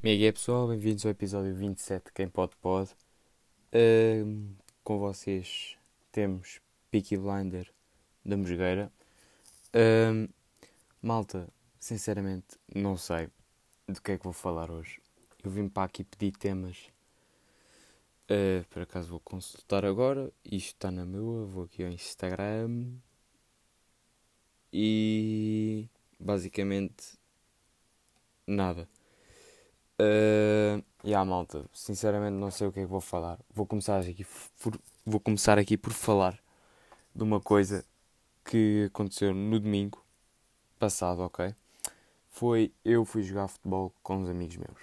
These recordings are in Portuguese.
Como é pessoal? Bem-vindos ao episódio 27 de Quem Pode Pode. Uh, com vocês temos Peaky Blinder da Mosgueira. Uh, malta, sinceramente não sei do que é que vou falar hoje. Eu vim para aqui pedir temas. Uh, por acaso vou consultar agora. Isto está na minha. Vou aqui ao Instagram. E basicamente nada. Uh, e yeah, malta, sinceramente não sei o que é que vou falar. Vou começar aqui por, vou começar aqui por falar de uma coisa que aconteceu no domingo passado, ok? Foi eu fui jogar futebol com uns amigos meus.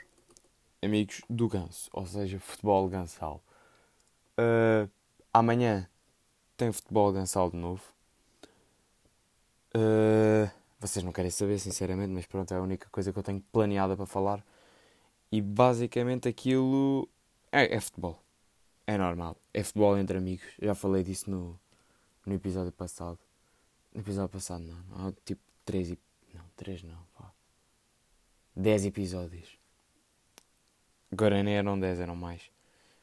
Amigos do Ganso, ou seja, futebol gansal. Uh, amanhã tem futebol gansal de novo. Uh, vocês não querem saber, sinceramente, mas pronto, é a única coisa que eu tenho planeada para falar. E basicamente aquilo é, é futebol. É normal. É futebol entre amigos. Já falei disso no, no episódio passado. No episódio passado não. não tipo 3 Não, 3 não, pá. 10 episódios. Agora nem eram 10, eram mais.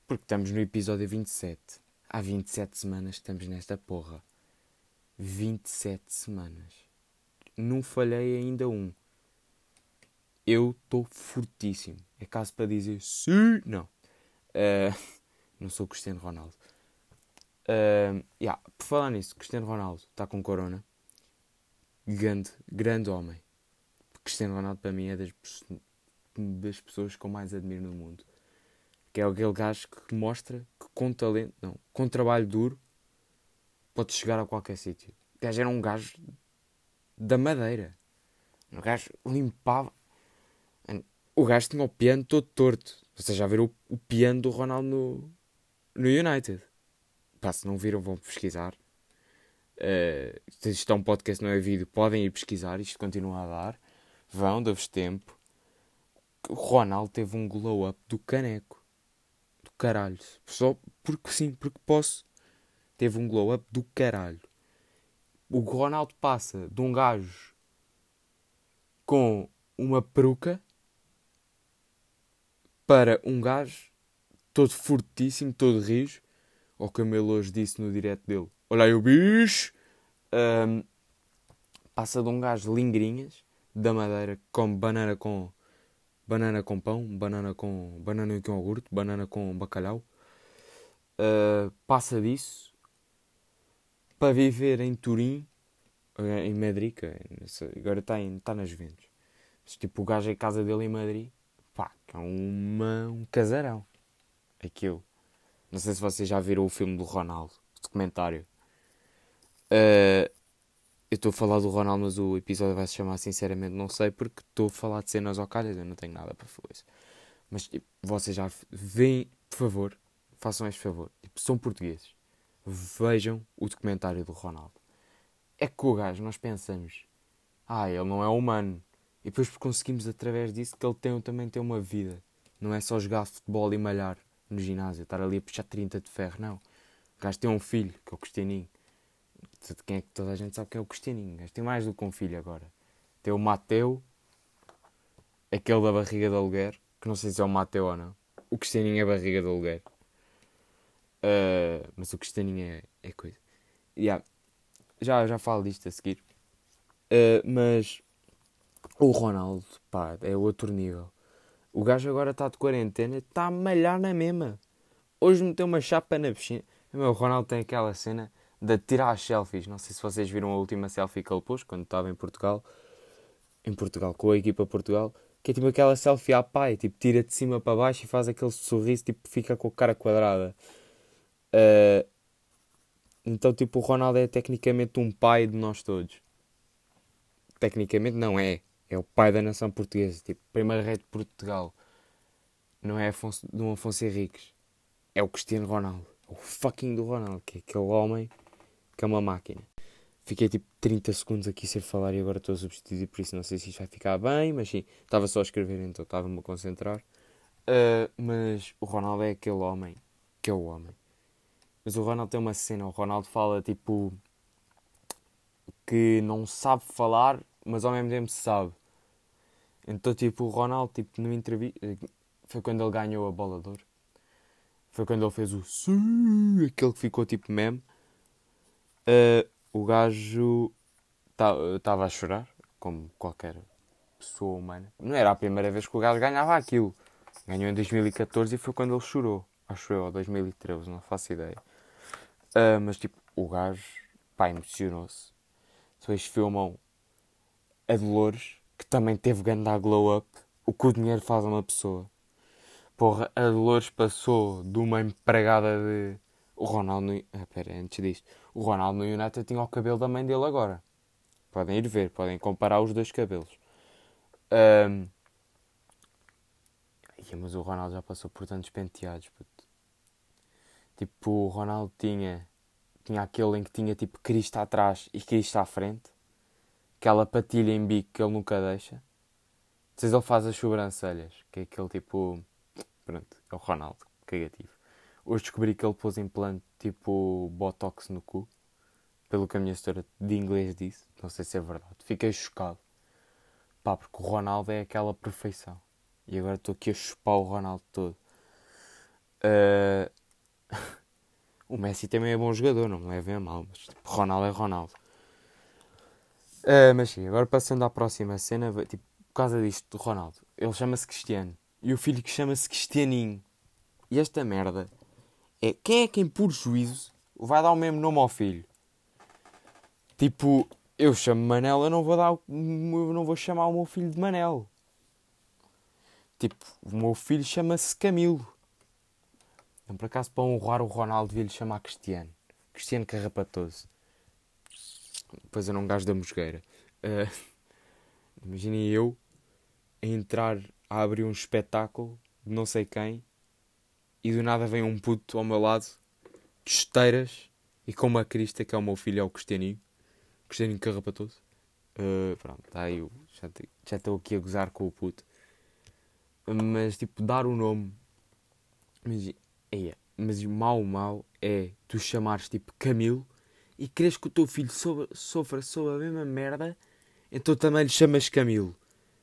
Porque estamos no episódio 27. Há 27 semanas que estamos nesta porra. 27 semanas não falhei ainda um. Eu estou fortíssimo. É caso para dizer sim. Não. Uh, não sou Cristiano Ronaldo. Uh, yeah, por falar nisso, Cristiano Ronaldo está com corona. Grande, grande homem. Cristiano Ronaldo para mim é das, das pessoas que eu mais admiro no mundo. Que é aquele gajo que mostra que com talento, não, com trabalho duro, pode chegar a qualquer sítio. O gajo era um gajo da madeira. O gajo limpava. O gajo tinha o piano todo torto. Vocês já viram o, o piano do Ronaldo no, no United? Pá, se não viram, vão pesquisar. Uh, isto é um podcast, não é vídeo. Podem ir pesquisar. Isto continua a dar. Vão, dá-vos tempo. O Ronaldo teve um glow up do caneco. Do caralho. Só porque sim, porque posso. Teve um glow up do caralho o Ronaldo passa de um gajo com uma peruca para um gajo todo fortíssimo, todo rijo, ou como ele hoje disse no direto dele: Olha aí o bicho! Um, passa de um gajo lingrinhas da madeira com banana com banana com pão, banana com banana com iogurte, banana com bacalhau. Uh, passa disso para viver em Turim, eh, em Madrid, que agora está tá nas Juventus. Tipo, o gajo é casa dele em Madrid, pá, é uma, um casarão. Aquilo. Não sei se vocês já viram o filme do Ronaldo, o documentário. Uh, eu estou a falar do Ronaldo, mas o episódio vai se chamar Sinceramente Não Sei, porque estou a falar de cenas ao calhas, eu não tenho nada para falar isso. Mas tipo, vocês já veem, por favor, façam este favor. Tipo, são portugueses vejam o documentário do Ronaldo. É que o gajo, nós pensamos, ah, ele não é humano. E depois conseguimos, através disso, que ele tem, também tem uma vida. Não é só jogar futebol e malhar no ginásio, estar ali a puxar 30 de ferro, não. O gajo tem um filho, que é o Cristianinho. Quem é que toda a gente sabe que é o Cristianinho. O gajo tem mais do que um filho agora. Tem o Mateu, aquele da barriga de aluguer, que não sei se é o Mateu ou não. O Cristianinho é barriga de aluguer. Uh, mas o Cristianinho é, é coisa. Yeah. Já, já falo disto a seguir. Uh, mas o Ronaldo, pá, é outro nível. O gajo agora está de quarentena, está a malhar na mesma. Hoje meteu uma chapa na piscina. O Ronaldo tem aquela cena de tirar as selfies. Não sei se vocês viram a última selfie que ele pôs quando estava em Portugal. Em Portugal, com a equipa Portugal. Que é tipo aquela selfie à pai. Tipo, tira de cima para baixo e faz aquele sorriso. Tipo, fica com a cara quadrada. Uh, então, tipo, o Ronaldo é tecnicamente um pai de nós todos. Tecnicamente não é. É o pai da nação portuguesa. Tipo, primeiro rei de Portugal. Não é Afonso, Dom Afonso Henriques. É o Cristiano Ronaldo. É o fucking do Ronaldo. Que é aquele homem que é uma máquina. Fiquei tipo 30 segundos aqui sem falar e agora estou a substituir por isso não sei se isto vai ficar bem, mas sim, estava só a escrever então estava-me a concentrar. Uh, mas o Ronaldo é aquele homem que é o homem. Mas o Ronaldo tem uma cena, o Ronaldo fala tipo que não sabe falar, mas ao mesmo tempo sabe. Então, tipo, o Ronaldo, tipo, no entrevista. Foi quando ele ganhou a bola de ouro. Foi quando ele fez o aquele que ficou tipo meme. Uh, o gajo estava a chorar, como qualquer pessoa humana. Não era a primeira vez que o gajo ganhava aquilo. Ganhou em 2014 e foi quando ele chorou. Acho eu, ou 2013, não faço ideia. Uh, mas tipo, o gajo, pá, emocionou-se. Depois filmam a Dolores, que também teve ganda glow up. O que o dinheiro faz a uma pessoa. Porra, a Dolores passou de uma empregada de. O Ronaldo. Ah, pera, antes disto. O Ronaldo no United tinha o cabelo da mãe dele agora. Podem ir ver, podem comparar os dois cabelos. Um... mas o Ronaldo já passou por tantos penteados. Puto. Tipo, o Ronaldo tinha. Tinha aquele em que tinha tipo Cristo atrás e Cristo à frente. Aquela patilha em bico que ele nunca deixa. Depois ele faz as sobrancelhas, que é aquele tipo Pronto, é o Ronaldo, cagativo. Hoje descobri que ele pôs implante tipo Botox no cu. Pelo que a minha história de inglês disse. Não sei se é verdade. Fiquei chocado. Pá, porque o Ronaldo é aquela perfeição. E agora estou aqui a chupar o Ronaldo todo. Uh... o Messi também é bom jogador, não me levem a mal. Mas tipo, Ronaldo é Ronaldo. Uh, mas sim, agora passando à próxima cena, tipo, por causa disto do Ronaldo. Ele chama-se Cristiano e o filho que chama-se Cristianinho. E esta merda é quem é quem, por juízo, vai dar o mesmo nome ao filho? Tipo, eu chamo Manel, eu não vou dar, eu não vou chamar o meu filho de Manel. Tipo, o meu filho chama-se Camilo. Então, por acaso, para honrar o Ronaldo, devia lhe chamar Cristiano. Cristiano Carrapatoso. Depois eu não gajo da mosgueira. Uh, Imaginem eu a entrar a abrir um espetáculo de não sei quem e do nada vem um puto ao meu lado de esteiras e com uma crista que é o meu filho, é o Cristianinho. Cristianinho Carrapatoso. Uh, pronto, tá aí, eu já, estou aqui a gozar com o puto. Mas tipo, dar o nome. Mas, é, mas mal, mal é tu chamares tipo Camilo e queres que o teu filho sofra, sobre a mesma merda, então também lhe chamas Camilo.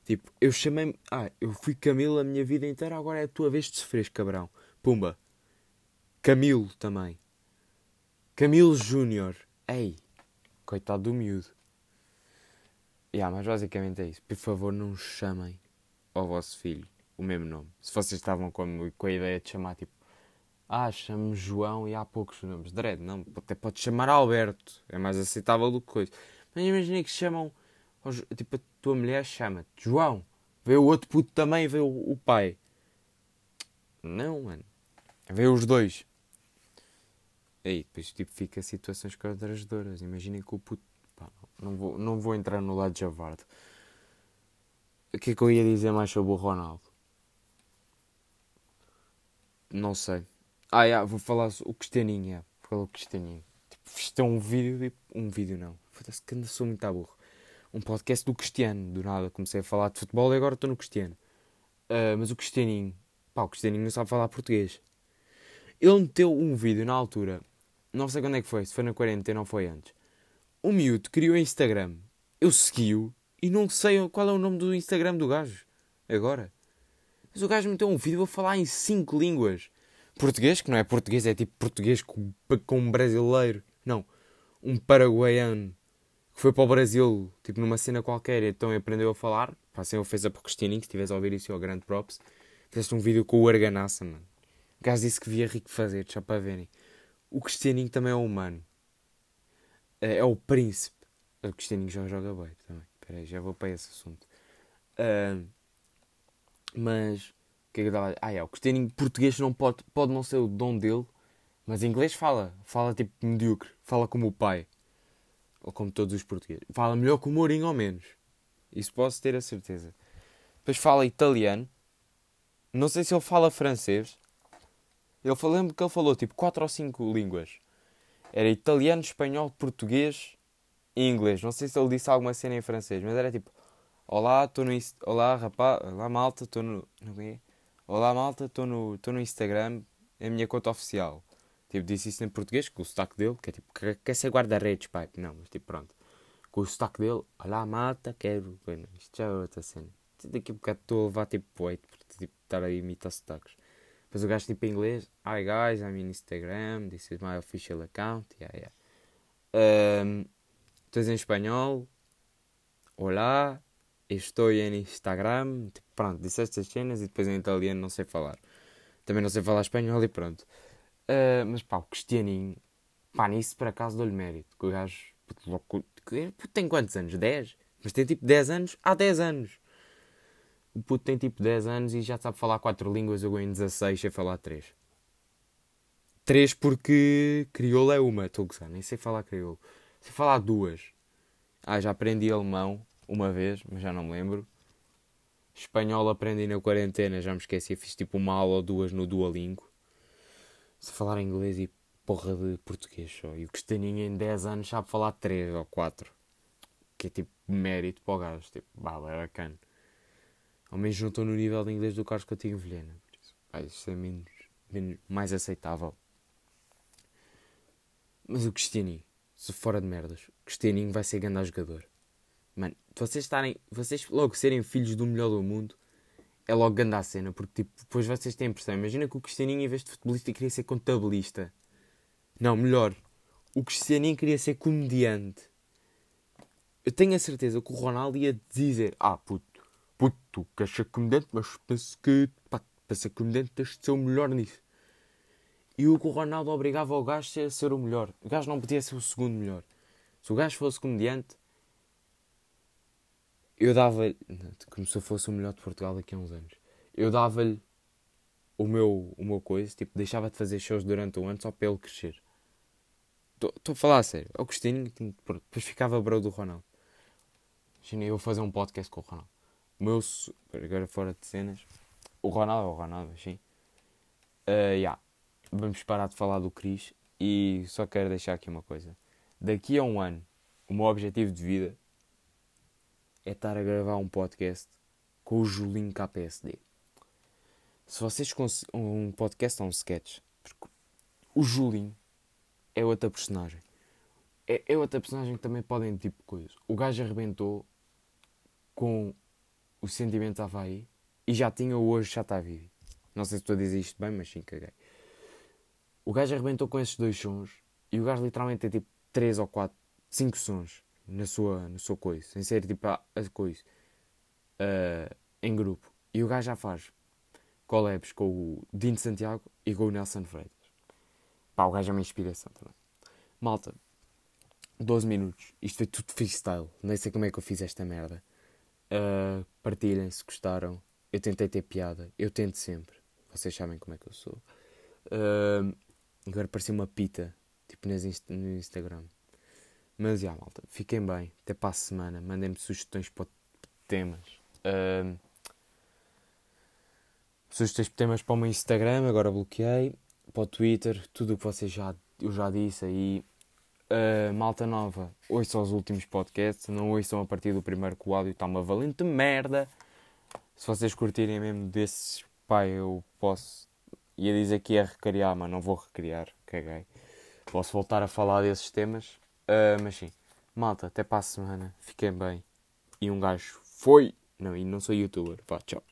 Tipo, eu chamei Ah, eu fui Camilo a minha vida inteira, agora é a tua vez de sofrer, cabrão. Pumba. Camilo também. Camilo Júnior. Ei, coitado do miúdo. Yeah, mas basicamente é isso. Por favor, não chamem ao vosso filho o mesmo nome. Se vocês estavam com a ideia de chamar tipo. Ah, chamo João e há poucos nomes. Dredd, não. Até pode chamar Alberto. É mais aceitável do que coisa. Mas imaginem que chamam Tipo, a tua mulher chama-te João. Vê o outro puto também, vê o, pai. Não, mano. Vê os dois. Aí depois tipo, fica situações constrangedoras. Imaginem que o puto. Pá, não, vou, não vou entrar no lado de Javardo. O que é que eu ia dizer mais sobre o Ronaldo? Não sei. Ah, yeah, vou falar o Cristianinho. Yeah. O Cristianinho. Tipo, isto um vídeo. Tipo, um vídeo não. Foda-se que ainda sou muito burro um podcast do Cristiano. Do nada comecei a falar de futebol e agora estou no Cristiano. Uh, mas o Cristianinho, pá, o Cristianinho não sabe falar português. Ele meteu um vídeo na altura, não sei quando é que foi, se foi na quarentena ou foi antes. O miúdo criou Instagram. Eu segui-o e não sei qual é o nome do Instagram do gajo. Agora. Mas o gajo meteu um vídeo a falar em cinco línguas. Português, que não é português, é tipo português com, com um brasileiro. Não, um paraguaiano que foi para o Brasil, tipo numa cena qualquer, então aprendeu a falar. Passei uma ofensa para o Cristianinho, se estiveres a ouvir isso, é o grande props. Fizeste um vídeo com o Arganassa, mano. O gajo disse que via rico fazer, só para verem. O Cristianinho também é humano. É, é o príncipe. O Cristianinho já joga bem também. Espera aí, já vou para esse assunto. Uh, mas, que é que eu estava Ah, é, o Cristianinho português não pode, pode não ser o dom dele, mas inglês fala. Fala tipo medíocre. Fala como o pai. Ou como todos os portugueses. Fala melhor que o Mourinho ou menos. Isso posso ter a certeza. Depois fala italiano. Não sei se ele fala francês. Eu lembro que ele falou tipo 4 ou 5 línguas. Era italiano, espanhol, português e inglês. Não sei se ele disse alguma cena em francês, mas era tipo: Olá, estou no. Olá, rapaz. Olá, malta, estou no. Não é? Olá, malta, estou no, no Instagram. É a minha conta oficial. Tipo, disse isso em português, com o sotaque dele, que é tipo, quer ser guarda-redes, pai. Não, mas tipo, pronto. Com o sotaque dele, olá mata, quero. Bueno, isto já é outra cena. daqui a bocado estou a levar tipo 8 por tipo, estar a imitar sotaques. Depois o gajo tipo em inglês, Hi guys, I'm in Instagram, this is my official account, yeah, yeah. Um, em espanhol, Olá, estou em Instagram, tipo, pronto, disse estas cenas e depois em italiano não sei falar. Também não sei falar espanhol e pronto. Uh, mas pá, o Cristianinho, pá, nisso por acaso dou-lhe mérito. Que o gajo, puto, tem quantos anos? 10? Mas tem tipo 10 anos? Há 10 anos. O puto tem tipo 10 anos e já sabe falar 4 línguas, eu em 16 sei falar 3. 3 porque crioulo é uma, estou a nem sei falar crioulo. Sei falar duas. Ah, já aprendi alemão uma vez, mas já não me lembro. Espanhol aprendi na quarentena, já me esqueci, fiz tipo uma aula ou duas no Duolingo. Se falar inglês e porra de português só. E o Castaninho em 10 anos sabe falar 3 ou 4. Que é tipo mérito para o gajo. Tipo, bala, é bacana. Ao menos não estou no nível de inglês do Carlos Coutinho Vilhena. Por isso, pá, isso é menos, menos, mais aceitável. Mas o Cristianinho, se fora de merdas, o Cristianinho vai ser grande jogador. Mano, vocês estarem, vocês logo serem filhos do melhor do mundo é logo grande a cena, porque tipo, depois vocês têm a impressão. Imagina que o Cristianinho, em vez de futebolista, queria ser contabilista. Não, melhor, o Cristianinho queria ser comediante. Eu tenho a certeza que o Ronaldo ia dizer: Ah, puto, puto, tu queres ser comediante, mas penso que pá, para ser comediante tens de ser o melhor nisso. E o que o Ronaldo obrigava o gajo a ser o melhor. O gajo não podia ser o segundo melhor. Se o gajo fosse comediante, eu dava-lhe, como se eu fosse o melhor de Portugal daqui a uns anos, eu dava-lhe o meu, o meu coisa, tipo, deixava de fazer shows durante um ano só para ele crescer. Estou a falar a sério. Ao Cristinho, depois ficava bro do Ronaldo. Imagina eu fazer um podcast com o Ronaldo. O meu, agora fora de cenas, o Ronaldo é o Ronaldo, sim. Uh, yeah. Vamos parar de falar do Cris e só quero deixar aqui uma coisa. Daqui a um ano, o meu objetivo de vida é estar a gravar um podcast com o Julinho KPSD. Se vocês um podcast ou um sketch, porque o Julinho é outra personagem. É, é outra personagem que também podem tipo coisa. O gajo arrebentou com o sentimento Havaí e já tinha o hoje já está vivo. Não sei se estou a dizer isto bem, mas sim caguei. O gajo arrebentou com esses dois sons e o gajo literalmente tem tipo 3 ou 4, 5 sons na sua, no seu coisa, sem ser tipo a, a coisa uh, em grupo. E o gajo já faz collabs com o Dino Santiago e com o Nelson Freitas. Pá, o gajo é uma inspiração também. Malta, 12 minutos. Isto foi tudo freestyle. Nem sei como é que eu fiz esta merda. Uh, partilhem se gostaram. Eu tentei ter piada. Eu tento sempre. Vocês sabem como é que eu sou. Uh, agora parecia uma pita. Tipo no Instagram. Mas já, malta, fiquem bem. Até para a semana. Mandem-me sugestões para temas. Uh, sugestões para temas para o meu Instagram, agora bloqueei. Para o Twitter, tudo o que vocês já, eu já disse aí. Uh, malta nova, ouçam os últimos podcasts. Não ouçam a partir do primeiro que o áudio está uma valente merda. Se vocês curtirem mesmo desses, pá, eu posso. Ia dizer que ia recriar, mas não vou recriar. Caguei. Posso voltar a falar desses temas Uh, mas sim, malta, até para a semana. Fiquem bem. E um gajo foi. Não, e não sou youtuber. Pá, tchau.